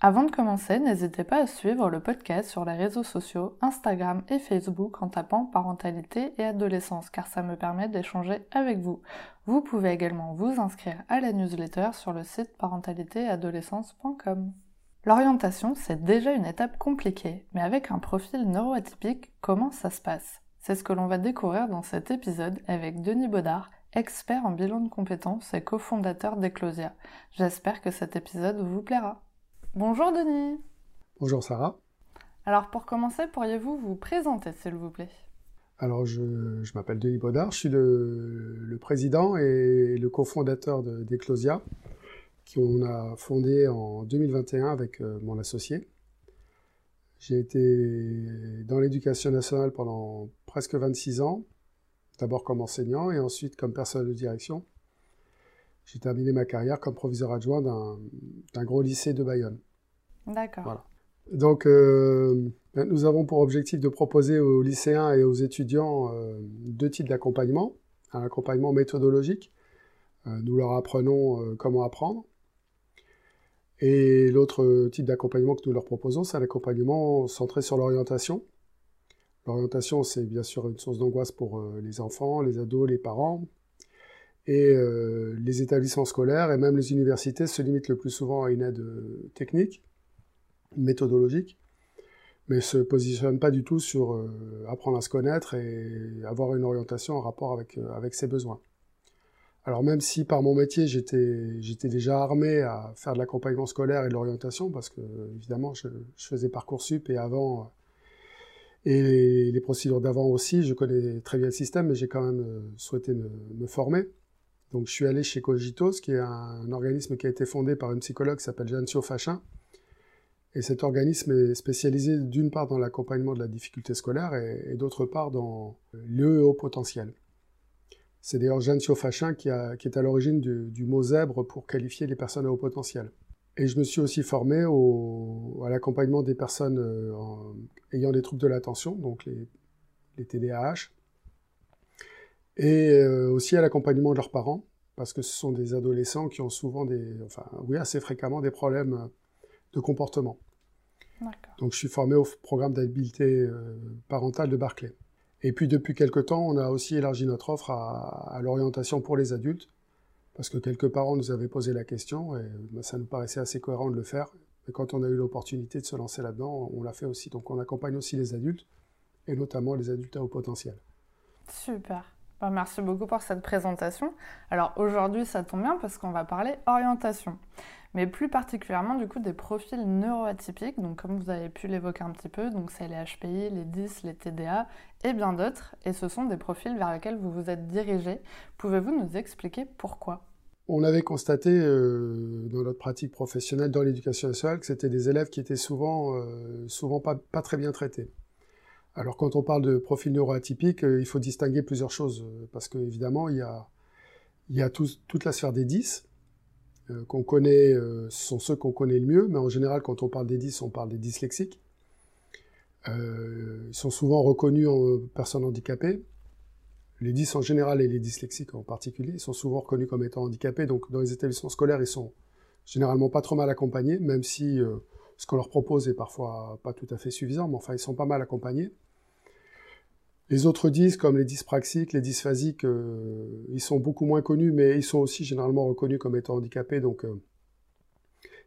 Avant de commencer, n'hésitez pas à suivre le podcast sur les réseaux sociaux, Instagram et Facebook en tapant parentalité et adolescence car ça me permet d'échanger avec vous. Vous pouvez également vous inscrire à la newsletter sur le site parentalitéadolescence.com. L'orientation, c'est déjà une étape compliquée, mais avec un profil neuroatypique, comment ça se passe? C'est ce que l'on va découvrir dans cet épisode avec Denis Baudard, expert en bilan de compétences et cofondateur d'Eclosia. J'espère que cet épisode vous plaira. Bonjour Denis. Bonjour Sarah. Alors pour commencer, pourriez-vous vous présenter s'il vous plaît? Alors je, m'appelle Denis Baudard, je suis le, président et le cofondateur d'Eclosia, qu'on a fondé en 2021 avec euh, mon associé. J'ai été dans l'éducation nationale pendant presque 26 ans, d'abord comme enseignant et ensuite comme personnel de direction. J'ai terminé ma carrière comme proviseur adjoint d'un gros lycée de Bayonne. D'accord. Donc, euh, nous avons pour objectif de proposer aux lycéens et aux étudiants euh, deux types d'accompagnement. Un accompagnement méthodologique, euh, nous leur apprenons comment apprendre. Et l'autre type d'accompagnement que nous leur proposons, c'est un accompagnement centré sur l'orientation. L'orientation, c'est bien sûr une source d'angoisse pour les enfants, les ados, les parents. Et les établissements scolaires et même les universités se limitent le plus souvent à une aide technique méthodologique, mais se positionne pas du tout sur euh, apprendre à se connaître et avoir une orientation en rapport avec, euh, avec ses besoins. Alors même si par mon métier j'étais, déjà armé à faire de l'accompagnement scolaire et de l'orientation, parce que évidemment je, je faisais Parcoursup et avant, euh, et les, procédures d'avant aussi, je connais très bien le système, mais j'ai quand même souhaité me, me, former. Donc je suis allé chez Cogitos, qui est un, organisme qui a été fondé par une psychologue qui s'appelle Jancio Fachin, et cet organisme est spécialisé d'une part dans l'accompagnement de la difficulté scolaire et, d'autre part dans le haut potentiel. C'est d'ailleurs Jeanne Fachin qui, est à l'origine du, mot zèbre pour qualifier les personnes à haut potentiel. Et je me suis aussi formé à l'accompagnement des personnes euh, ayant des troubles de l'attention, donc les, les TDAH, et euh, aussi à l'accompagnement de leurs parents, parce que ce sont des adolescents qui ont souvent des, enfin oui, assez fréquemment des problèmes de comportement. Donc je suis formé au programme d'habileté euh, parentale de Barclay. Et puis depuis quelque temps, on a aussi élargi notre offre à, l'orientation pour les adultes, parce que quelques parents nous avaient posé la question, et ben, ça nous paraissait assez cohérent de le faire. Et quand on a eu l'opportunité de se lancer là-dedans, on l'a fait aussi. Donc on accompagne aussi les adultes, et notamment les adultes à haut potentiel. Super. Ben, merci beaucoup pour cette présentation. Alors aujourd'hui, ça tombe bien parce qu'on va parler orientation mais plus particulièrement du coup des profils neuroatypiques, donc comme vous avez pu l'évoquer un petit peu, donc c'est les HPI, les DIS, les TDA et bien d'autres, et ce sont des profils vers lesquels vous vous êtes dirigé. Pouvez-vous nous expliquer pourquoi? On avait constaté euh, dans notre pratique professionnelle dans l'éducation nationale que c'était des élèves qui étaient souvent, euh, souvent pas, très bien traités. Alors quand on parle de profil neuroatypique, euh, il faut distinguer plusieurs choses, parce qu'évidemment, il y a, y a toute la sphère des 10, euh, qu'on connaît, euh, sont ceux qu'on connaît le mieux, mais en général, quand on parle des 10, on parle des dyslexiques. Euh, ils sont souvent reconnus en personnes handicapées. Les 10 en général et les dyslexiques en particulier, sont souvent reconnus comme étant handicapés. Donc, dans les établissements scolaires, ils sont généralement pas trop mal accompagnés, même si ce qu'on leur propose est parfois pas tout à fait suffisant, mais enfin, ils sont pas mal accompagnés. Les autres disques, comme les dyspraxiques, les dysphasiques, euh, ils sont beaucoup moins connus, mais ils sont aussi généralement reconnus comme étant handicapés. Donc, euh,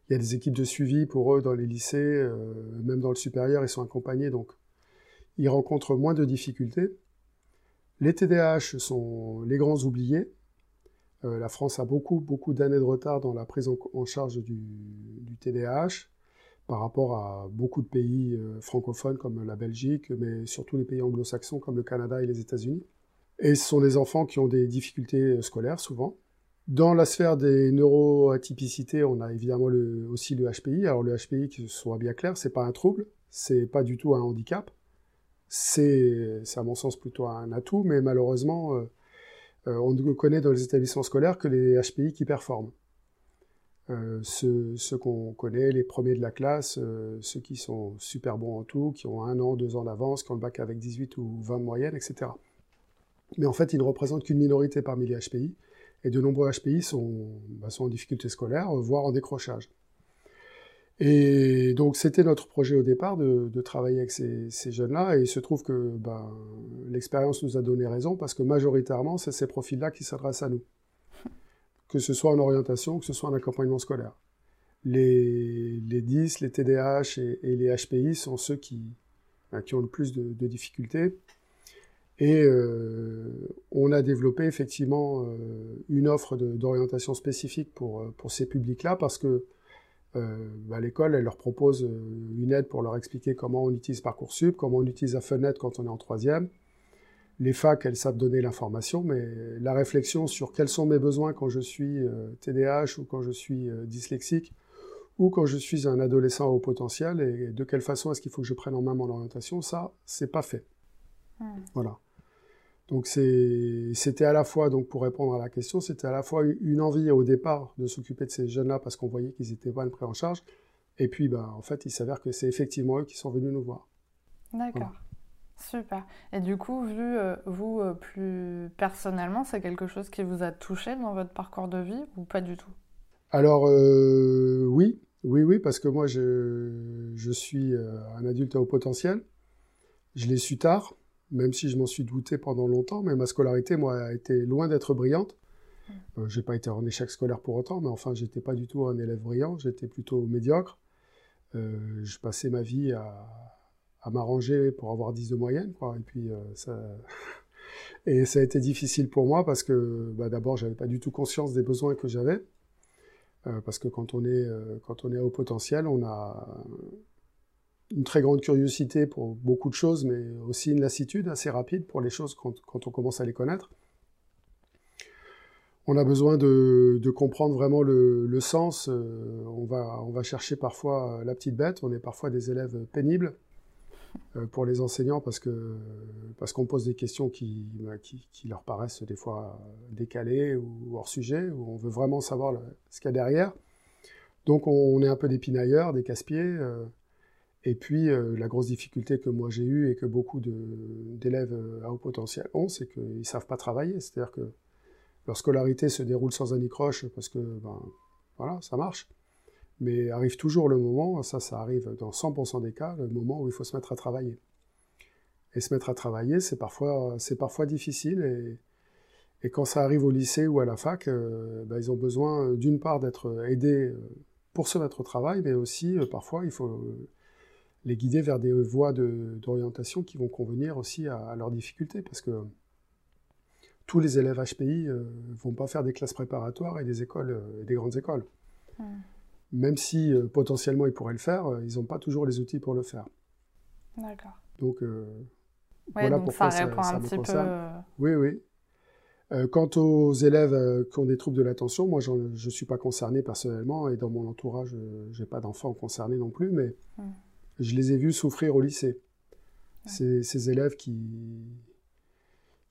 il y a des équipes de suivi pour eux dans les lycées, euh, même dans le supérieur, ils sont accompagnés, donc ils rencontrent moins de difficultés. Les TDAH sont les grands oubliés. la France a beaucoup, beaucoup d'années de retard dans la prise en, charge du TDAH par rapport à beaucoup de pays euh, francophones comme la Belgique, mais surtout les pays anglo-saxons comme le Canada et les États-Unis. Et ce sont des enfants qui ont des difficultés euh, scolaires souvent. Dans la sphère des neuroatypicités, on a évidemment aussi le HPI. Alors le HPI, que ce soit bien clair, c'est pas un trouble, c'est pas du tout un handicap. C'est, à mon sens plutôt un atout, mais malheureusement, euh, on ne connaît dans les établissements scolaires que les HPI qui performent. Ceux, qu'on connaît, les premiers de la classe, ceux qui sont super bons en tout, qui ont un an, deux ans d'avance, qui ont le bac avec 18 ou 20 de moyenne, etc. Mais en fait, ils ne représentent qu'une minorité parmi les HPI, et de nombreux HPI sont, bah, sont en difficulté scolaire, voire en décrochage. Et donc c'était notre projet au départ de, travailler avec ces, jeunes-là, et il se trouve que ben, l'expérience nous a donné raison, parce que majoritairement, c'est ces profils-là qui s'adressent à nous. Que ce soit en orientation, que ce soit en accompagnement scolaire. Les, les 10, les TDAH et, les HPI sont ceux qui, ben, qui ont le plus de, difficultés. Et euh, on a développé effectivement euh, une offre d'orientation spécifique pour, pour ces publics-là, parce que euh, bah, l'école, elle leur propose euh, une aide pour leur expliquer comment on utilise Parcoursup, comment on utilise la fenêtre quand on est en troisième. Les facs, elles savent donner l'information, mais la réflexion sur quels sont mes besoins quand je suis TDAH euh, ou quand je suis dyslexique ou quand je suis un adolescent au potentiel et de quelle façon est-ce qu'il faut que je prenne en main mon orientation, ça, c'est pas fait. Hmm. Voilà. Donc c'était à la fois, donc pour répondre à la question, c'était à la fois une envie au départ de s'occuper de ces jeunes-là parce qu'on voyait qu'ils étaient pas pris en charge, et puis bah, en fait il s'avère que c'est effectivement eux qui sont venus nous voir. D'accord. Super. Et du coup, vu euh, vous euh, plus personnellement, c'est quelque chose qui vous a touché dans votre parcours de vie ou pas du tout? Alors euh, oui, oui, oui, parce que moi je, je suis un adulte à haut potentiel. Je l'ai su tard même si je m'en suis douté pendant longtemps, mais ma scolarité, moi, a été loin d'être brillante. Je euh, j'ai pas été en échec scolaire pour autant, mais enfin, j'étais pas du tout un élève brillant, j'étais plutôt médiocre. Euh, je passais ma vie à, m'arranger pour avoir 10 de moyenne, quoi. Et puis, euh, ça... et ça a été difficile pour moi parce que, bah, d'abord, j'avais pas du tout conscience des besoins que j'avais. parce que quand on est, quand on est à haut potentiel, on a, une très grande curiosité pour beaucoup de choses, mais aussi une lassitude assez rapide pour les choses quand, on commence à les connaître. On a besoin de, comprendre vraiment le, sens. Euh, on, va, on va chercher parfois la petite bête. On est parfois des élèves pénibles euh, pour les enseignants parce que parce qu'on pose des questions qui, bah, qui, leur paraissent des fois décalées ou hors sujet, où on veut vraiment savoir ce qu'il y a derrière. Donc on, est un peu des pinailleurs, des casse-pieds. Euh, et puis, euh, la grosse difficulté que moi j'ai eue et que beaucoup d'élèves euh, à haut potentiel ont, c'est qu'ils ne savent pas travailler. C'est-à-dire que leur scolarité se déroule sans anicroche parce que, ben, voilà, ça marche. Mais arrive toujours le moment, ça, ça arrive dans 100% des cas, le moment où il faut se mettre à travailler. Et se mettre à travailler, c'est parfois, parfois difficile. Et, et, quand ça arrive au lycée ou à la fac, euh, ben, ils ont besoin d'une part d'être aidés pour se mettre au travail, mais aussi parfois il faut les guider vers des voies d'orientation qui vont convenir aussi à, leurs difficultés, parce que tous les élèves HPI ne euh, vont pas faire des classes préparatoires et des écoles, euh, des grandes écoles. Même si euh, potentiellement ils pourraient le faire, ils n'ont pas toujours les outils pour le faire. D'accord. Donc, voilà pourquoi ça répond un petit peu. Oui, oui. quant aux élèves qui ont des troubles de l'attention, moi je ne suis pas concerné personnellement et dans mon entourage, je n'ai pas d'enfants concernés non plus, mais je les ai vus souffrir au lycée. Ces, élèves qui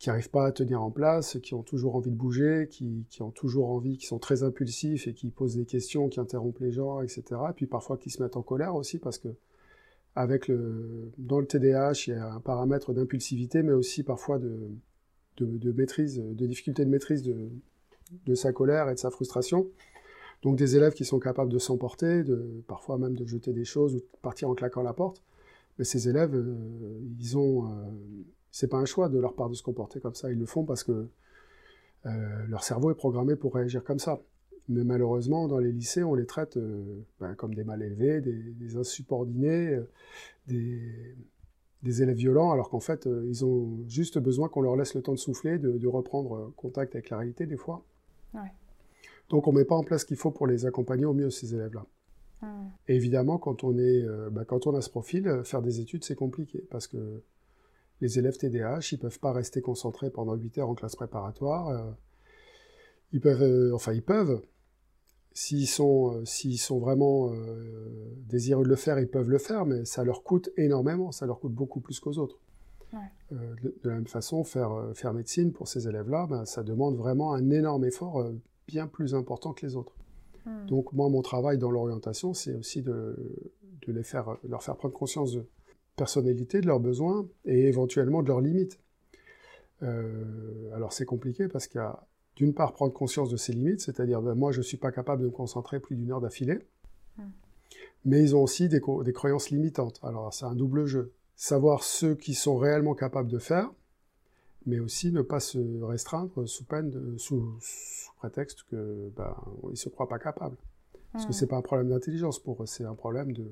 qui n'arrivent pas à tenir en place, qui ont toujours envie de bouger, qui, ont toujours envie, qui sont très impulsifs et qui posent des questions, qui interrompent les gens, etc. Et puis parfois qui se mettent en colère aussi parce que avec le, dans le TDAH, il y a un paramètre d'impulsivité, mais aussi parfois de, de, maîtrise, de difficulté de maîtrise de, de sa colère et de sa frustration. Donc des élèves qui sont capables de s'emporter, de, parfois même de jeter des choses ou de partir en claquant la porte. Mais ces élèves, euh, ils ont, euh, c'est pas un choix de leur part de se comporter comme ça. Ils le font parce que euh, leur cerveau est programmé pour réagir comme ça. Mais malheureusement, dans les lycées, on les traite ben, comme des mal élevés, des, insubordonnés, des, élèves violents, alors qu'en fait, ils ont juste besoin qu'on leur laisse le temps de souffler, de, de reprendre contact avec la réalité des fois. Ouais. Donc on ne met pas en place ce qu'il faut pour les accompagner au mieux, ces élèves-là. Hmm. Et évidemment, quand on, est, euh, bah, quand on a ce profil, euh, faire des études, c'est compliqué, parce que les élèves TDAH, ils ne peuvent pas rester concentrés pendant 8 heures en classe préparatoire. Euh, ils peuvent, enfin ils peuvent, s'ils sont, s'ils sont vraiment désireux de le faire, ils peuvent le faire, mais ça leur coûte énormément, ça leur coûte beaucoup plus qu'aux autres. de, la même façon, faire, faire médecine pour ces élèves-là, ben, ça demande vraiment un énorme effort bien plus important que les autres. Hmm. Donc moi, mon travail dans l'orientation, c'est aussi de, de les faire, leur faire prendre conscience de personnalité, de leurs besoins et éventuellement de leurs limites. alors c'est compliqué parce qu'il y a d'une part prendre conscience de ses limites, c'est-à-dire ben, moi je ne suis pas capable de me concentrer plus d'une heure d'affilée, hmm. mais ils ont aussi des, des croyances limitantes. Alors c'est un double jeu. Savoir ceux qui sont réellement capables de faire, mais aussi ne pas se restreindre sous peine de, sous, prétexte que ben, ils se croient pas capables. Parce que hmm. c'est pas un problème d'intelligence pour eux, c'est un problème de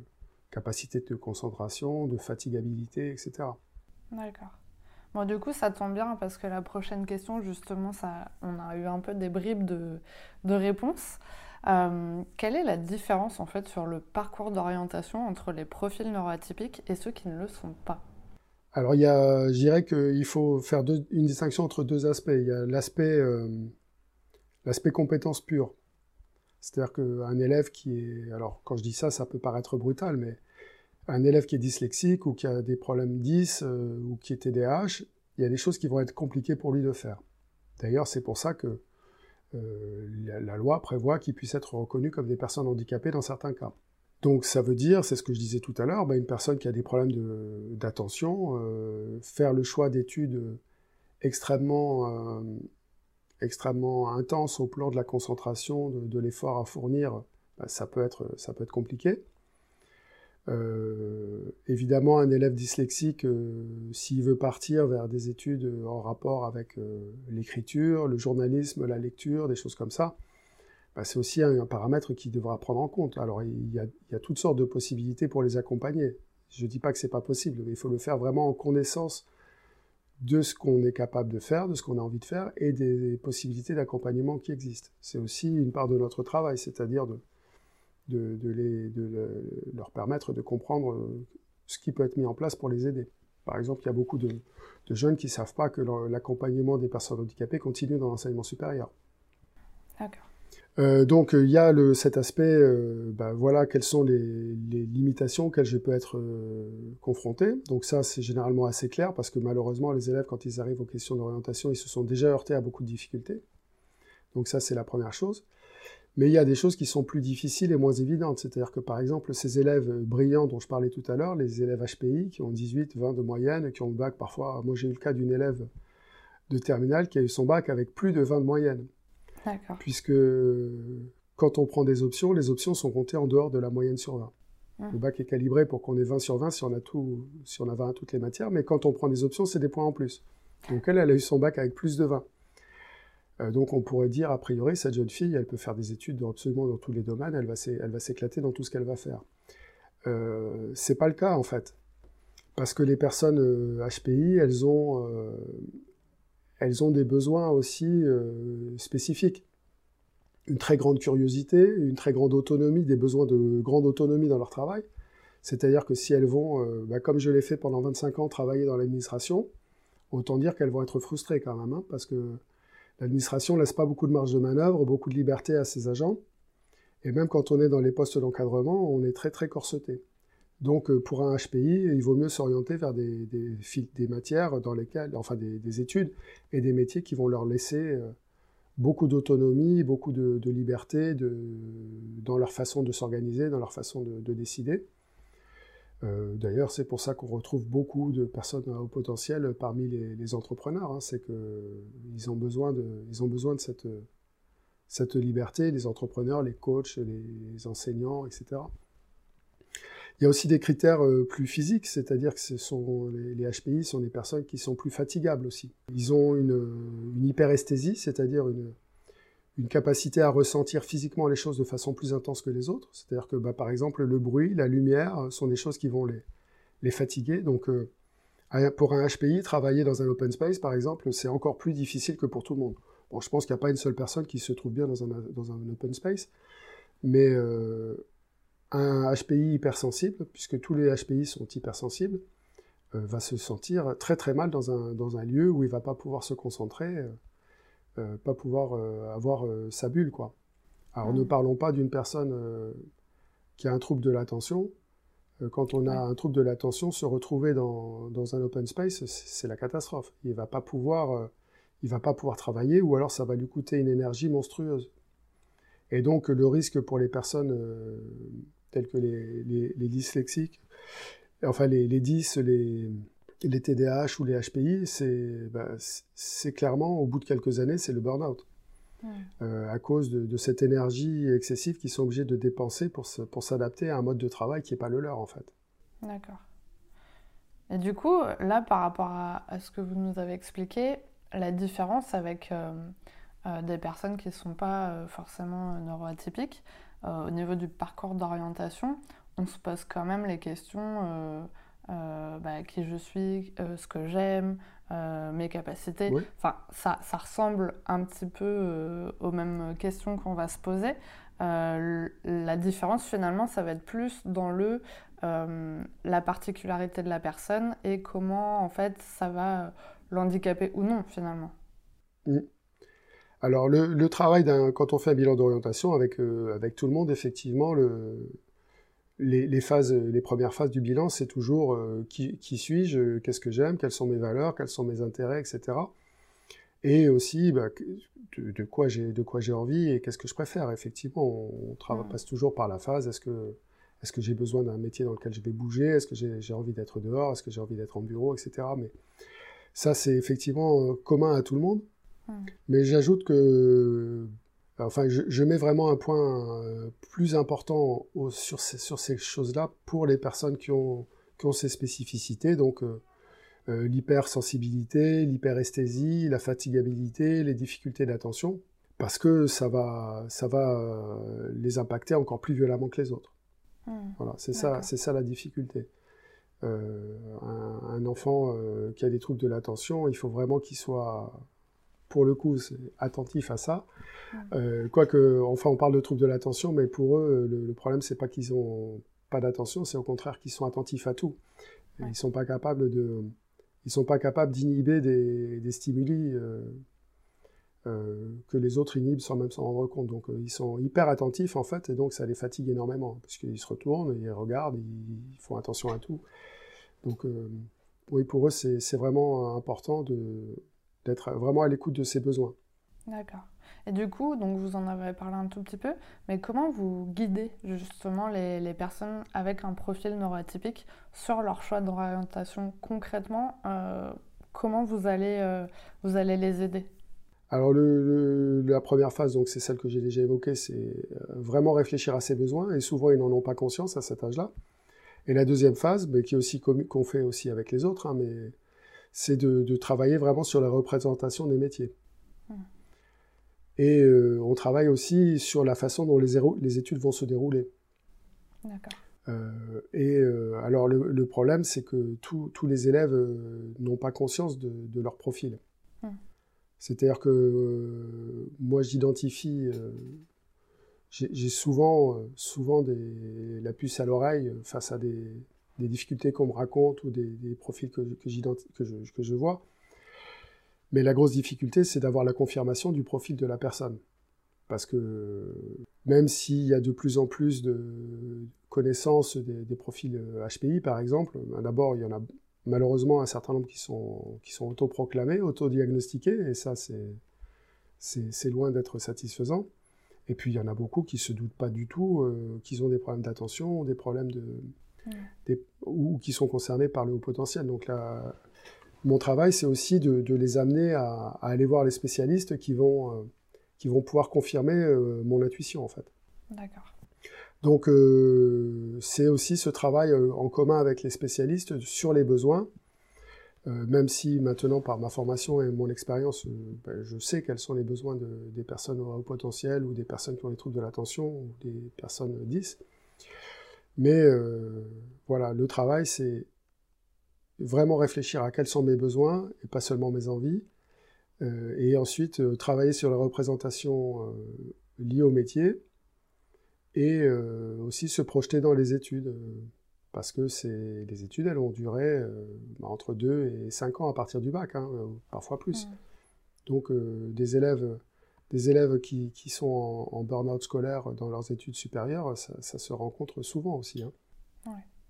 capacité de concentration, de fatigabilité, etc. D'accord. Bon, du coup, ça tombe bien parce que la prochaine question, justement, ça, on a eu un peu des bribes de, de réponses. Euh, quelle est la différence en fait sur le parcours d'orientation entre les profils neuroatypiques et ceux qui ne le sont pas? Alors, il y a, je dirais qu'il faut faire une distinction entre deux aspects. Il y a l'aspect, euh, l'aspect compétence pure. C'est-à-dire qu'un élève qui est, alors quand je dis ça, ça peut paraître brutal, mais un élève qui est dyslexique ou qui a des problèmes 10 euh, ou qui est TDAH, il y a des choses qui vont être compliquées pour lui de faire. D'ailleurs, c'est pour ça que euh, la, loi prévoit qu'ils puissent être reconnus comme des personnes handicapées dans certains cas. Donc ça veut dire, c'est ce que je disais tout à l'heure, bah, une personne qui a des problèmes d'attention, euh, faire le choix d'études extrêmement, extrêmement intenses au plan de la concentration, de, l'effort à fournir, bah, ça, peut être, ça peut être compliqué. Euh, évidemment, un élève dyslexique, euh, s'il veut partir vers des études en rapport avec euh, l'écriture, le journalisme, la lecture, des choses comme ça, bah, c'est aussi un, paramètre qu'il devra prendre en compte. Alors, il y, a, toutes sortes de possibilités pour les accompagner. Je ne dis pas que c'est pas possible, mais il faut le faire vraiment en connaissance de ce qu'on est capable de faire, de ce qu'on a envie de faire, et des possibilités d'accompagnement qui existent. C'est aussi une part de notre travail, c'est-à-dire de, de, les, de leur permettre de comprendre euh, ce qui peut être mis en place pour les aider. Par exemple, il y a beaucoup de, jeunes qui ne savent pas que l'accompagnement des personnes handicapées continue dans l'enseignement supérieur. D'accord. Euh, donc il y a cet aspect, euh, ben, voilà quelles sont les, limitations auxquelles je peux être confronté. Donc ça c'est généralement assez clair parce que malheureusement les élèves quand ils arrivent aux questions d'orientation ils se sont déjà heurtés à beaucoup de difficultés. Donc ça c'est la première chose. Mais il y a des choses qui sont plus difficiles et moins évidentes. C'est-à-dire que par exemple, ces élèves brillants dont je parlais tout à l'heure, les élèves HPI qui ont 18, 20 de moyenne, qui ont le bac parfois, moi j'ai eu le cas d'une élève de terminale qui a eu son bac avec plus de 20 de moyenne. Puisque quand on prend des options, les options sont comptées en dehors de la moyenne sur 20. Ah. Le bac est calibré pour qu'on ait 20 sur 20 si on a tout, si on a 20 à toutes les matières, mais quand on prend des options, c'est des points en plus. Donc elle, elle a eu son bac avec plus de 20. Euh, donc on pourrait dire, a priori, cette jeune fille, elle peut faire des études absolument dans tous les domaines, elle va s'éclater dans tout ce qu'elle va faire. Euh, c'est pas le cas en fait. Parce que les personnes HPI, euh, elles ont, euh, elles ont des besoins aussi spécifiques. Une très grande curiosité, une très grande autonomie, des besoins de grande autonomie dans leur travail. C'est-à-dire que si elles vont, bah, comme je l'ai fait pendant 25 ans, travailler dans l'administration, autant dire qu'elles vont être frustrées quand même, hein, parce que L'administration laisse pas beaucoup de marge de manœuvre, beaucoup de liberté à ses agents. Et même quand on est dans les postes d'encadrement, on est très très corseté. Donc euh, pour un HPI, il vaut mieux s'orienter vers des, matières dans lesquelles, enfin des, études et des métiers qui vont leur laisser euh, beaucoup d'autonomie, beaucoup de, liberté dans leur façon de s'organiser, dans leur façon de décider. Euh, d'ailleurs, c'est pour ça qu'on retrouve beaucoup de personnes à haut potentiel parmi les, entrepreneurs. Hein. c'est qu'ils ont besoin de, cette liberté, les entrepreneurs, les coachs, les enseignants, etc. Il y a aussi des critères euh, plus physiques, c'est-à-dire que les, HPI sont des personnes qui sont plus fatigables aussi. Ils ont une, hyperesthésie, c'est-à-dire une, capacité à ressentir physiquement les choses de façon plus intense que les autres. C'est-à-dire que, bah, par exemple, le bruit, la lumière euh, sont des choses qui vont les, fatiguer. Donc, euh, pour un HPI, travailler dans un open space, par exemple, c'est encore plus difficile que pour tout le monde. Bon, je pense qu'il n'y a pas une seule personne qui se trouve bien dans un, open space, mais un HPI hypersensible, puisque tous les HPI sont hypersensibles, va se sentir très très mal dans un, dans un lieu où il ne va pas pouvoir se concentrer. Euh, pas pouvoir euh, avoir euh, sa bulle, quoi. Alors ne parlons pas d'une personne qui a un trouble de l'attention. quand on a un trouble de l'attention, se retrouver dans, dans un open space, c'est la catastrophe. Il va pas pouvoir, il va pas pouvoir travailler, ou alors ça va lui coûter une énergie monstrueuse. Et donc le risque pour les personnes telles que les, les, dyslexiques, enfin les, les 10, les, les TDAH ou les HPI, bah, c'est clairement, au bout de quelques années, c'est le burn-out. Euh, à cause de, cette énergie excessive qu'ils sont obligés de dépenser pour s'adapter à un mode de travail qui n'est pas le leur, en fait. D'accord. Et du coup, là, par rapport à, ce que vous nous avez expliqué, la différence avec euh, euh, des personnes qui ne sont pas forcément neuroatypiques, au niveau du parcours d'orientation, on se pose quand même les questions euh, bah, qui je suis, euh, ce que j'aime, euh, mes capacités. Enfin, ça, ça, ressemble un petit peu aux mêmes questions qu'on va se poser. la différence, finalement, ça va être plus dans le la particularité de la personne et comment, en fait, ça va l'handicaper ou non, finalement. Mm. Alors, le, le travail quand on fait un bilan d'orientation avec, avec tout le monde, effectivement, le, les, phases, les premières phases du bilan, c'est toujours euh, qui, suis-je, qu'est-ce que j'aime, quelles sont mes valeurs, quels sont mes intérêts, etc. Et aussi bah, de, de, quoi j'ai envie et qu'est-ce que je préfère. Effectivement, on, on passe toujours par la phase est-ce que, est que j'ai besoin d'un métier dans lequel je vais bouger Est-ce que j'ai envie d'être dehors Est-ce que j'ai envie d'être en bureau, etc. Mais ça, c'est effectivement euh, commun à tout le monde. Mais j'ajoute que Enfin, je, mets vraiment un point euh, plus important sur ces, sur ces choses-là pour les personnes qui ont, qui ont ces spécificités, donc euh, euh, l'hypersensibilité, l'hyperesthésie, la fatigabilité, les difficultés d'attention, parce que ça va, ça va les impacter encore plus violemment que les autres. Hmm. voilà, c'est ça, c'est ça la difficulté. un, enfant qui a des troubles de l'attention, il faut vraiment qu'il soit pour le coup, c'est attentif à ça. Euh, quoique, enfin, on parle de troubles de l'attention, mais pour eux, le, problème, c'est pas qu'ils ont pas d'attention, c'est au contraire qu'ils sont attentifs à tout. Ils sont pas capables de, ils sont pas capables d'inhiber des, stimuli euh, euh, que les autres inhibent sans même s'en rendre compte. Donc, ils sont hyper attentifs en fait, et donc ça les fatigue énormément parce qu'ils se retournent, ils regardent, ils, font attention à tout. Donc, oui, pour eux, c'est vraiment important de d'être vraiment à l'écoute de ses besoins. D'accord. Et du coup, donc vous en avez parlé un tout petit peu, mais comment vous guidez justement les, les personnes avec un profil neuroatypique sur leur choix d'orientation concrètement euh, Comment vous allez, euh, vous allez les aider? Alors le, la première phase, donc c'est celle que j'ai déjà évoquée, c'est euh, vraiment réfléchir à ses besoins, et souvent ils n'en ont pas conscience à cet âge-là. Et la deuxième phase, mais qui est aussi qu'on fait aussi avec les autres, hein, mais c'est de, travailler vraiment sur la représentation des métiers. Hmm. Et euh, on travaille aussi sur la façon dont les, les études vont se dérouler. Euh, et euh, alors le, problème, c'est que tous les élèves n'ont pas conscience de, leur profil. Hmm. C'est-à-dire que moi, j'identifie, j'ai souvent, souvent des, la puce à l'oreille face à des, des difficultés qu'on me raconte ou des, profils que, je vois. Mais la grosse difficulté, c'est d'avoir la confirmation du profil de la personne. Parce que même s'il y a de plus en plus de connaissances des, profils HPI, euh, par exemple, ben d'abord, il y en a malheureusement un certain nombre qui sont, qui sont autoproclamés, autodiagnostiqués, et ça, c'est loin d'être satisfaisant. Et puis, il y en a beaucoup qui ne se doutent pas du tout euh, qu'ils ont des problèmes d'attention, des problèmes de, ou qui sont concernés par le haut potentiel. Donc là, mon travail, c'est aussi de, les amener à, aller voir les spécialistes qui vont, euh, qui vont pouvoir confirmer euh, mon intuition, en fait. D'accord. Donc, euh, c'est aussi ce travail en commun avec les spécialistes sur les besoins, même si maintenant, par ma formation et mon expérience, ben, je sais quels sont les besoins des personnes au haut potentiel ou des personnes qui ont des troubles de l'attention ou des personnes 10. Mais euh, voilà, le travail, c'est vraiment réfléchir à quels sont mes besoins et pas seulement mes envies. Euh, et ensuite, euh, travailler sur la représentation liée au métier et aussi se projeter dans les études. parce que les études, elles ont duré bah, entre 2 et 5 ans à partir du bac, hein, parfois plus. Donc des élèves des élèves qui, qui sont en, burn-out scolaire dans leurs études supérieures, ça, se rencontre souvent aussi. Hein.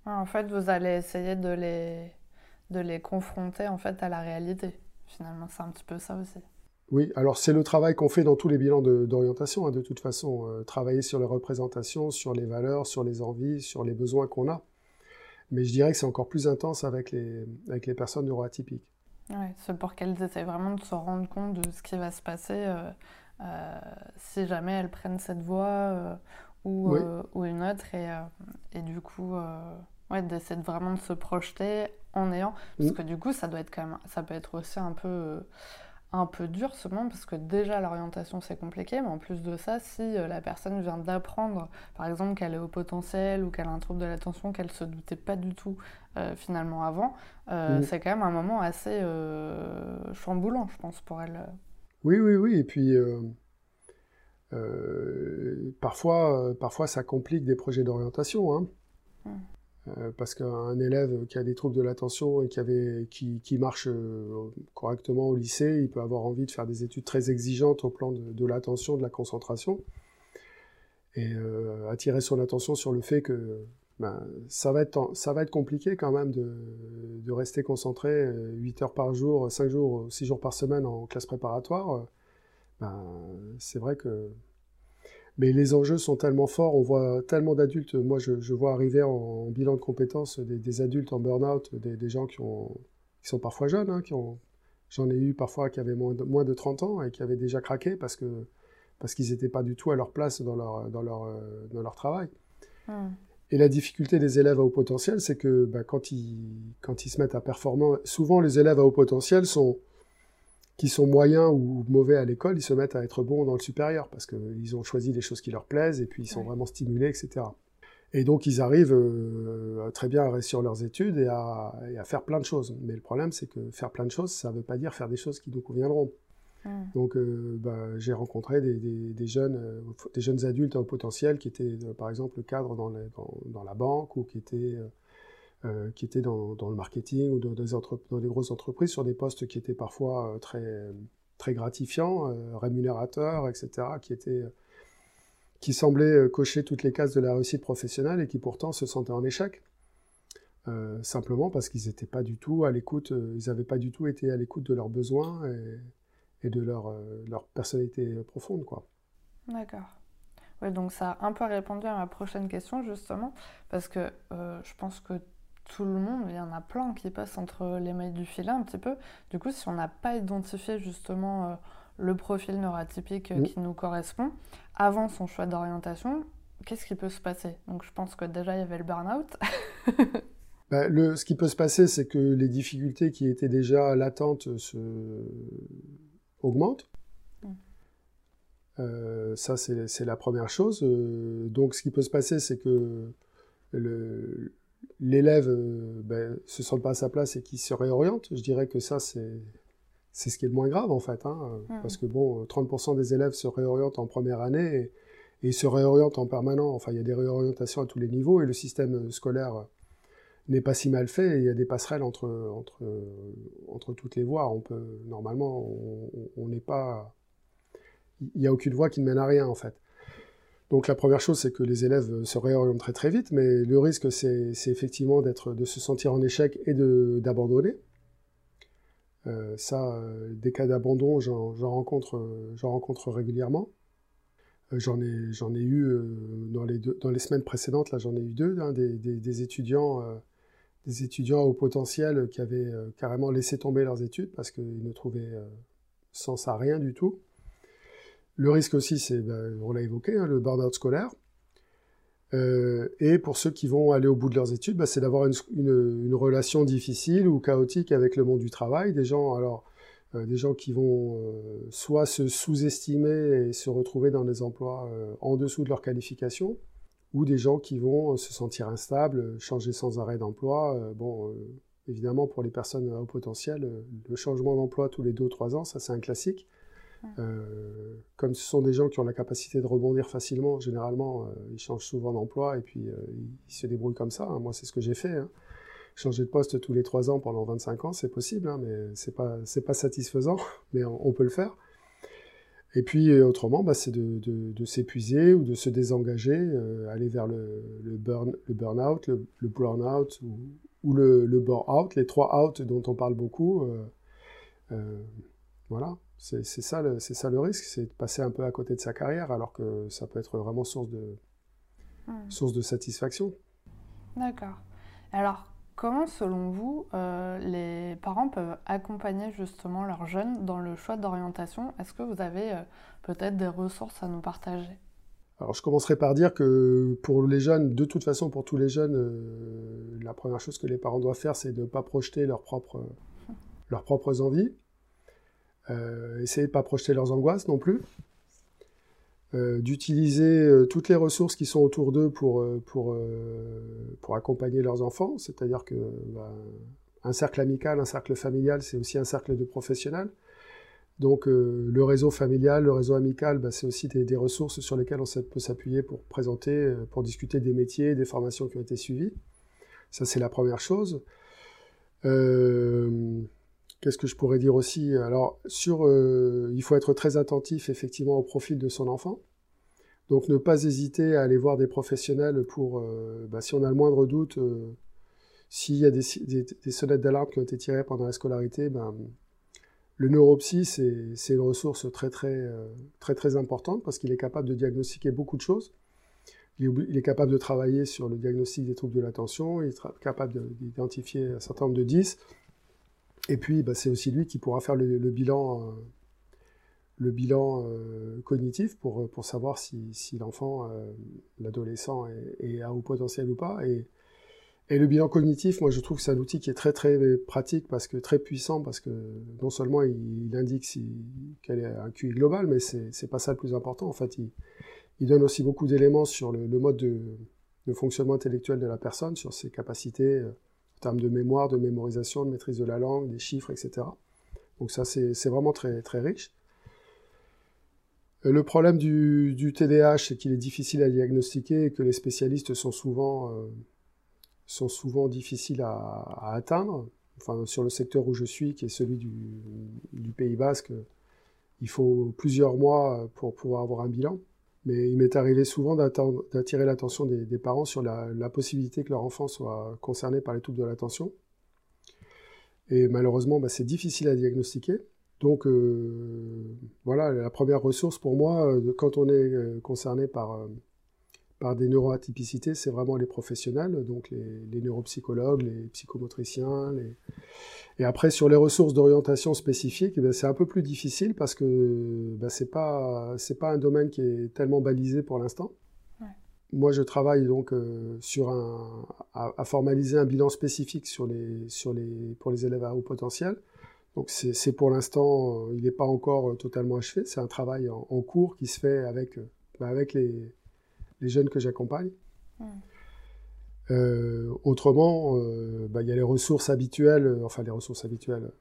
En fait, vous allez essayer de les, de les confronter en fait à la réalité. Finalement, c'est un petit peu ça aussi. Oui, alors c'est le travail qu'on fait dans tous les bilans d'orientation, hein, de, toute façon. Euh, travailler sur les représentations, sur les valeurs, sur les envies, sur les besoins qu'on a. Mais je dirais que c'est encore plus intense avec les, avec les personnes neuroatypiques. Oui, c'est pour qu'elles essaient vraiment de se rendre compte de ce qui va se passer euh, si jamais elles prennent cette voie ou, ou, une autre. Et, et du coup, ouais, d'essayer de vraiment de se projeter en ayant. Parce que du coup, ça doit être quand même. Ça peut être aussi un peu un peu dur ce moment parce que déjà l'orientation c'est compliqué, mais en plus de ça, si euh, la personne vient d'apprendre, par exemple, qu'elle est au potentiel ou qu'elle a un trouble de l'attention qu'elle se doutait pas du tout euh, finalement avant, euh, c'est quand même un moment assez chamboulant, je pense, pour elle. Oui, oui, oui, et puis parfois, parfois ça complique des projets d'orientation. Hein. Mmh. Euh, parce qu'un élève qui a des troubles de l'attention et qui, avait, qui, qui marche euh, correctement au lycée, il peut avoir envie de faire des études très exigeantes au plan de, l'attention, de la concentration, et euh, attirer son attention sur le fait que ben, ça, va être, compliqué quand même de, rester concentré 8 heures par jour, 5 jours, 6 jours par semaine en classe préparatoire. Ben, c'est vrai que mais les enjeux sont tellement forts, on voit tellement d'adultes. Moi, je, vois arriver en, bilan de compétences des, adultes en burn-out, des, gens qui, ont, qui, sont parfois jeunes, hein, j'en ai eu parfois qui avaient moins de, moins de 30 ans et qui avaient déjà craqué parce qu'ils n'étaient pas du tout à leur place dans leur, leur travail. Hmm. Et la difficulté des élèves à haut potentiel, c'est que bah, quand, ils, quand ils se mettent à performer, souvent les élèves à haut potentiel sont, qui sont moyens ou mauvais à l'école, ils se mettent à être bons dans le supérieur parce qu'ils ont choisi des choses qui leur plaisent et puis ils sont vraiment stimulés, etc. Et donc ils arrivent euh, très bien à réussir leurs études et à, faire plein de choses. Mais le problème, c'est que faire plein de choses, ça ne veut pas dire faire des choses qui nous conviendront. Donc euh, bah, j'ai rencontré des, jeunes, euh, des jeunes adultes au potentiel qui étaient par exemple cadres dans, dans, la banque ou qui étaient euh, qui étaient dans, le marketing ou dans des, dans des, grosses entreprises sur des postes qui étaient parfois euh, très, très gratifiants, euh, rémunérateurs, etc., qui, étaient, qui semblaient cocher toutes les cases de la réussite professionnelle et qui pourtant se sentaient en échec. simplement parce qu'ils n'étaient pas du tout à l'écoute, ils n'avaient pas du tout été à l'écoute de leurs besoins et de leur, leur personnalité profonde. quoi. D'accord. Oui, donc ça a un peu répondu à ma prochaine question, justement, parce que je pense que tout le monde, il y en a plein qui passent entre les mailles du filet un petit peu. Du coup, si on n'a pas identifié justement euh, le profil neuroatypique euh, qui nous correspond avant son choix d'orientation, qu'est-ce qui peut se passer? Donc je pense que déjà il y avait le burn-out. Bah, le, ce qui peut se passer, c'est que les difficultés qui étaient déjà latentes se... augmentent. Mm. Euh, ça, c'est la première chose. donc, ce qui peut se passer, c'est que l'élève euh, ben, se sent pas à sa place et qu'il se réoriente, je dirais que ça, c'est, c'est ce qui est le moins grave, en fait. Hein, mmh. Parce que, bon, 30% des élèves se réorientent en première année et, ils se réorientent en permanent. Enfin, il y a des réorientations à tous les niveaux et le système scolaire n'est pas si mal fait. il y a des passerelles entre, entre, entre toutes les voies. On peut, normalement, on n'est pas... Il n'y a aucune voie qui ne mène à rien, en fait. Donc la première chose, c'est que les élèves se réorientent très très vite, mais le risque, c'est effectivement d'être, de se sentir en échec et d'abandonner. Euh, ça, euh, des cas d'abandon, j'en rencontre, rencontre régulièrement. Euh, j'en ai, ai eu dans les, deux, dans les semaines précédentes, là j'en ai eu deux, hein, des, des, étudiants, des étudiants au potentiel qui avaient carrément laissé tomber leurs études parce qu'ils ne trouvaient sens à rien du tout. Le risque aussi, c'est, ben, on l'a évoqué, hein, le burn-out scolaire. Euh, et pour ceux qui vont aller au bout de leurs études, ben, c'est d'avoir une, relation difficile ou chaotique avec le monde du travail. Des gens, alors, euh, des gens qui vont euh, soit se sous-estimer et se retrouver dans des emplois en dessous de leur qualification, ou des gens qui vont se sentir instables, changer sans arrêt d'emploi. bon, évidemment, pour les personnes à haut potentiel, le changement d'emploi tous les deux ou trois ans, ça c'est un classique. Euh, comme ce sont des gens qui ont la capacité de rebondir facilement, généralement, euh, ils changent souvent d'emploi et puis euh, ils se débrouillent comme ça. Hein. Moi, c'est ce que j'ai fait. Hein. Changer de poste tous les trois ans pendant 25 ans, c'est possible, hein, mais c'est pas, pas satisfaisant, mais on, peut le faire. Et puis autrement, bah, c'est de, s'épuiser ou de se désengager, aller vers le, burn, le burn-out, le, burn-out ou, le, le bore-out, les trois out dont on parle beaucoup. voilà, c'est ça, ça le risque, c'est de passer un peu à côté de sa carrière alors que ça peut être vraiment source de, hmm. source de satisfaction. D'accord. Alors, comment, selon vous, euh, les parents peuvent accompagner justement leurs jeunes dans le choix d'orientation? Est-ce que vous avez euh, peut-être des ressources à nous partager? Alors je commencerai par dire que pour les jeunes, de toute façon pour tous les jeunes, euh, la première chose que les parents doivent faire, c'est de ne pas projeter leurs propres, leurs propres envies. Essayer de ne pas projeter leurs angoisses non plus. Euh, d'utiliser euh, toutes les ressources qui sont autour d'eux pour, pour, pour accompagner leurs enfants. C'est-à-dire que bah, un cercle amical, un cercle familial, c'est aussi un cercle de professionnels. Donc le réseau familial, le réseau amical, bah, c'est aussi des, ressources sur lesquelles on peut s'appuyer pour présenter, pour discuter des métiers, des formations qui ont été suivies. Ça, c'est la première chose. Qu'est-ce que je pourrais dire aussi? Alors, euh, il faut être très attentif effectivement au profil de son enfant. Donc, ne pas hésiter à aller voir des professionnels pour, euh, bah, si on a le moindre doute, euh, s'il y a des, sonnettes d'alarme qui ont été tirées pendant la scolarité, ben, le neuropsy, c'est une ressource très, très, très, très importante parce qu'il est capable de diagnostiquer beaucoup de choses. Il est, capable de travailler sur le diagnostic des troubles de l'attention, il est capable d'identifier un certain nombre de 10 et puis, bah, c'est aussi lui qui pourra faire le, bilan, euh, euh, cognitif pour, pour savoir si, l'enfant, euh, l'adolescent, est, à haut potentiel ou pas. Et, le bilan cognitif, moi, je trouve que c'est un outil qui est très, très pratique, parce que très puissant, parce que non seulement il, indique si, quel est un QI global, mais c'est pas ça le plus important. En fait, il, donne aussi beaucoup d'éléments sur le, mode de, de, fonctionnement intellectuel de la personne, sur ses capacités en termes de mémoire, de mémorisation, de maîtrise de la langue, des chiffres, etc. Donc ça, c'est vraiment très, très riche. Euh, le problème du, TDAH, c'est qu'il est difficile à diagnostiquer et que les spécialistes sont souvent, euh, sont souvent difficiles à, atteindre. Enfin, sur le secteur où je suis, qui est celui du Pays Basque, il faut plusieurs mois pour pouvoir avoir un bilan. Mais il m'est arrivé souvent d'attirer l'attention des, parents sur la, possibilité que leur enfant soit concerné par les troubles de l'attention. Et malheureusement, bah, c'est difficile à diagnostiquer. Donc euh, voilà, la première ressource pour moi, euh, quand on est euh, concerné par, par des neuroatypicités, c'est vraiment les professionnels, donc les, neuropsychologues, les psychomotriciens. Les... Et après, sur les ressources d'orientation spécifiques, eh ben, c'est un peu plus difficile parce que ben, ce n'est pas, pas un domaine qui est tellement balisé pour l'instant. Moi, je travaille donc euh, sur un, à, formaliser un bilan spécifique sur les, sur les, pour les élèves à haut potentiel. Donc c'est pour l'instant, euh, il n'est pas encore totalement achevé. C'est un travail en, en, cours qui se fait avec, ben, avec les, les jeunes que j'accompagne. Euh, autrement, euh, bah, il y a les ressources habituelles, euh, enfin les ressources habituelles,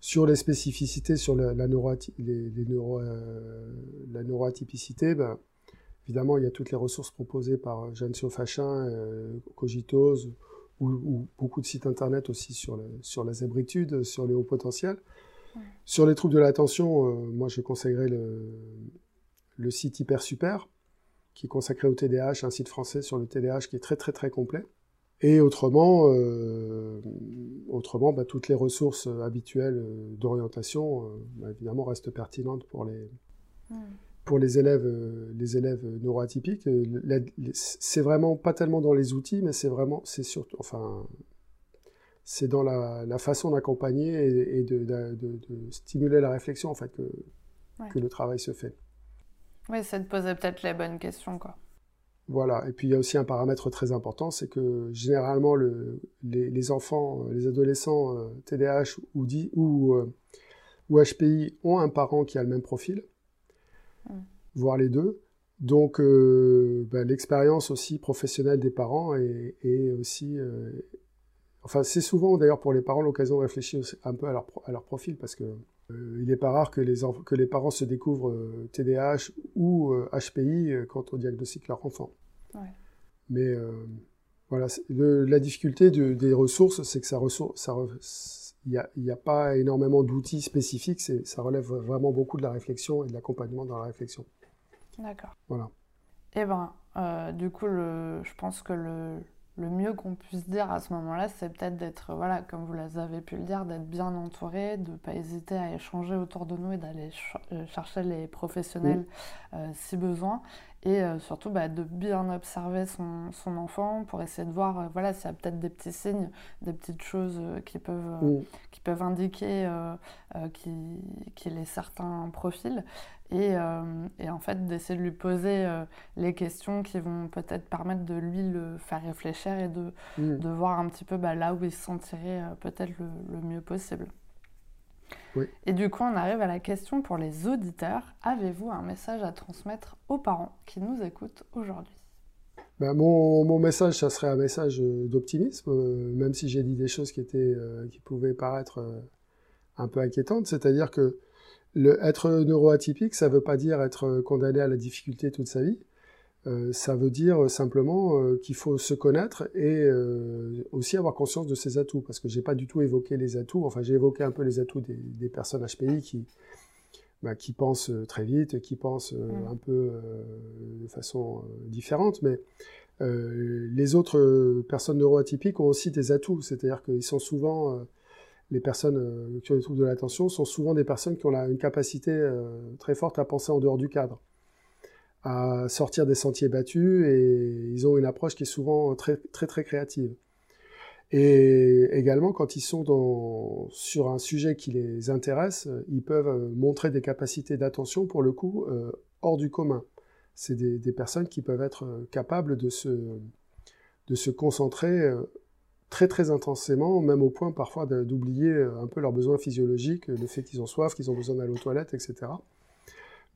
sur les spécificités, sur la, la, les, neuro, la neuroatypicité, bah, évidemment, il y a toutes les ressources proposées par Jeanne Fachin, Cogitos, ou, beaucoup de sites internet aussi sur, sur la zébritude, sur les hauts potentiels. Sur les troubles de l'attention, moi je conseillerais le, le site Hyper Super, qui est consacré au TDAH, un site français sur le TDAH qui est très très très complet. Et autrement, euh, autrement bah, toutes les ressources habituelles euh, d'orientation, euh, bah, évidemment, restent pertinentes pour les, hmm. pour les élèves, les élèves neuroatypiques. C'est vraiment pas tellement dans les outils, mais c'est vraiment, c'est surtout, enfin, c'est dans la, façon d'accompagner et, de, de, stimuler la réflexion en fait que, que le travail se fait. Oui, ça te posait peut-être les bonnes questions, quoi. Voilà, et puis il y a aussi un paramètre très important, c'est que généralement les, enfants, euh, les adolescents TDAH euh, ou, ou, euh, ou, HPI ont un parent qui a le même profil, voire les deux. Donc bah, l'expérience aussi professionnelle des parents est, aussi... enfin c'est souvent d'ailleurs pour les parents l'occasion de réfléchir un peu à leur, à leur profil, parce que euh, il n'est pas rare que les, que les parents se découvrent TDAH euh, ou HPI euh, quand on diagnostique leur enfant. Mais voilà, la difficulté des ressources, c'est que ça, il n'y a, pas énormément d'outils spécifiques, ça relève vraiment beaucoup de la réflexion et de l'accompagnement dans la réflexion. D'accord. Voilà. Eh ben, du coup, je pense que le, le mieux qu'on puisse dire à ce moment-là, c'est peut-être d'être, voilà, comme vous avez pu le dire, d'être bien entouré, de ne pas hésiter à échanger autour de nous et d'aller euh, chercher les professionnels euh, si besoin. Et euh, surtout bah, de bien observer son, son, enfant pour essayer de voir voilà, s'il y a peut-être des petits signes, des petites choses qui, peuvent, qui peuvent indiquer qu'il est certains profils. Et, euh, et, en fait d'essayer de lui poser euh, les questions qui vont peut-être permettre de lui le faire réfléchir et de, mm. de voir un petit peu bah, là où il se sentirait euh, peut-être le, le, mieux possible. Oui. Et du coup, on arrive à la question pour les auditeurs. Avez-vous un message à transmettre aux parents qui nous écoutent aujourd'hui? Ben, mon, mon, message, ça serait un message d'optimisme, même si j'ai dit des choses qui, étaient, qui pouvaient paraître un peu inquiétantes. C'est-à-dire que le, être neuroatypique, ça ne veut pas dire être condamné à la difficulté toute sa vie. Euh, ça veut dire simplement euh, qu'il faut se connaître et euh, aussi avoir conscience de ses atouts. Parce que j'ai pas du tout évoqué les atouts. Enfin, j'ai évoqué un peu les atouts des, des personnes HPI qui, bah, qui pensent très vite, qui pensent mmh. un peu de façon différente. Mais les autres personnes neuroatypiques ont aussi des atouts. C'est-à-dire qu'ils sont souvent les personnes euh, qui ont des troubles de l'attention sont souvent des personnes qui ont une capacité euh, très forte à penser en dehors du cadre, à sortir des sentiers battus et ils ont une approche qui est souvent très très très créative. Et également, quand ils sont sur un sujet qui les intéresse, ils peuvent euh, montrer des capacités d'attention, pour le coup, hors du commun. C'est des, personnes qui peuvent être capables de se, de se concentrer très très intensément, même au point parfois d'oublier euh, un peu leurs besoins physiologiques, le fait qu'ils ont soif, qu'ils ont besoin d'aller aux toilettes, etc.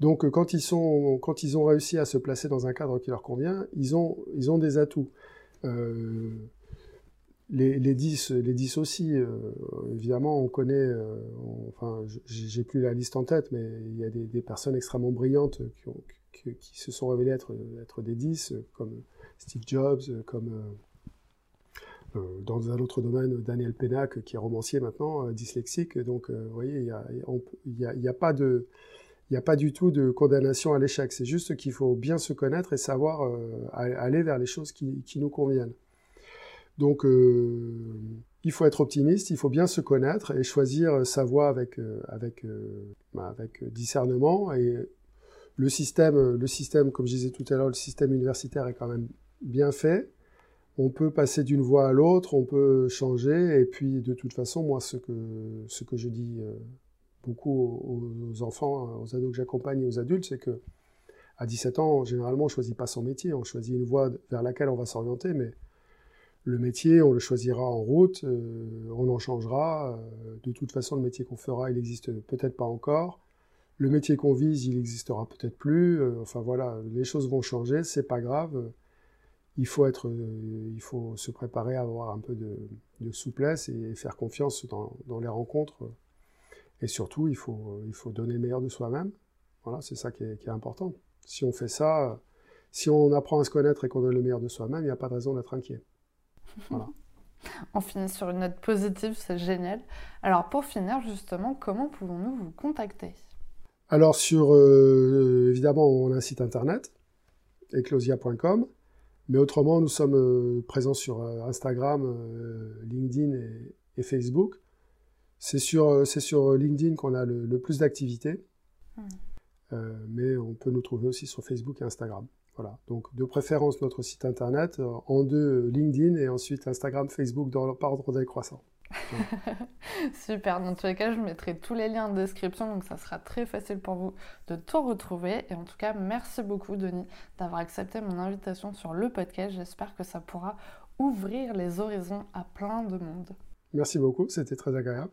Donc euh, quand ils, sont, quand ils ont réussi à se placer dans un cadre qui leur convient, ils ont, ils ont des atouts. Euh, les, les, 10, les 10 aussi, évidemment, on connaît, enfin, j'ai plus la liste en tête, mais il y a des, personnes extrêmement brillantes qui, se sont révélées être, des 10, comme Steve Jobs, comme euh, dans un autre domaine, Daniel Pénac, qui est romancier maintenant, euh, dyslexique. Donc, euh, vous voyez, il n'y a, pas de... Il n'y a pas du tout de condamnation à l'échec. C'est juste qu'il faut bien se connaître et savoir aller vers les choses qui, nous conviennent. Donc, il faut être optimiste, il faut bien se connaître et choisir sa voie avec, avec, bah, avec discernement. Et le système, le système, comme je disais tout à l'heure, le système universitaire est quand même bien fait on peut passer d'une voie à l'autre, on peut changer, et puis de toute façon, moi, ce que, ce que je dis euh, beaucoup aux, enfants, aux ados que j'accompagne et aux adultes, c'est que à 17 ans, généralement, on choisit pas son métier, on choisit une voie vers laquelle on va s'orienter, mais le métier, on le choisira en route, euh, on en changera. Euh, de toute façon, le métier qu'on fera, il n'existe peut-être pas encore. Le métier qu'on vise, il n'existera peut-être plus. enfin voilà, les choses vont changer, c'est pas grave il faut, être, euh, il faut se préparer à avoir un peu de, souplesse et faire confiance dans, les rencontres. Et surtout, il faut, il faut donner le meilleur de soi-même. Voilà, c'est ça qui est, important. Si on fait ça, si on apprend à se connaître et qu'on donne le meilleur de soi-même, il n'y a pas de raison d'être inquiet. Voilà. on finit sur une note positive, c'est génial. Alors pour finir, justement, comment pouvons-nous vous contacter? Alors sur, euh, évidemment, on a un site internet, eclosia.com. Mais autrement, nous sommes euh, présents sur euh, Instagram, euh, LinkedIn et, Facebook. C'est sur, sur LinkedIn qu'on a le, plus d'activités. Hmm. mais on peut nous trouver aussi sur Facebook et Instagram. Voilà. Donc, de préférence, notre site internet, en deux, LinkedIn et ensuite Instagram, Facebook dans, par ordre décroissant. Super, dans tous les cas, je mettrai tous les liens en description, donc ça sera très facile pour vous de tout retrouver. Et en tout cas, merci beaucoup, Denis, d'avoir accepté mon invitation sur le podcast. J'espère que ça pourra ouvrir les horizons à plein de monde. Merci beaucoup, c'était très agréable.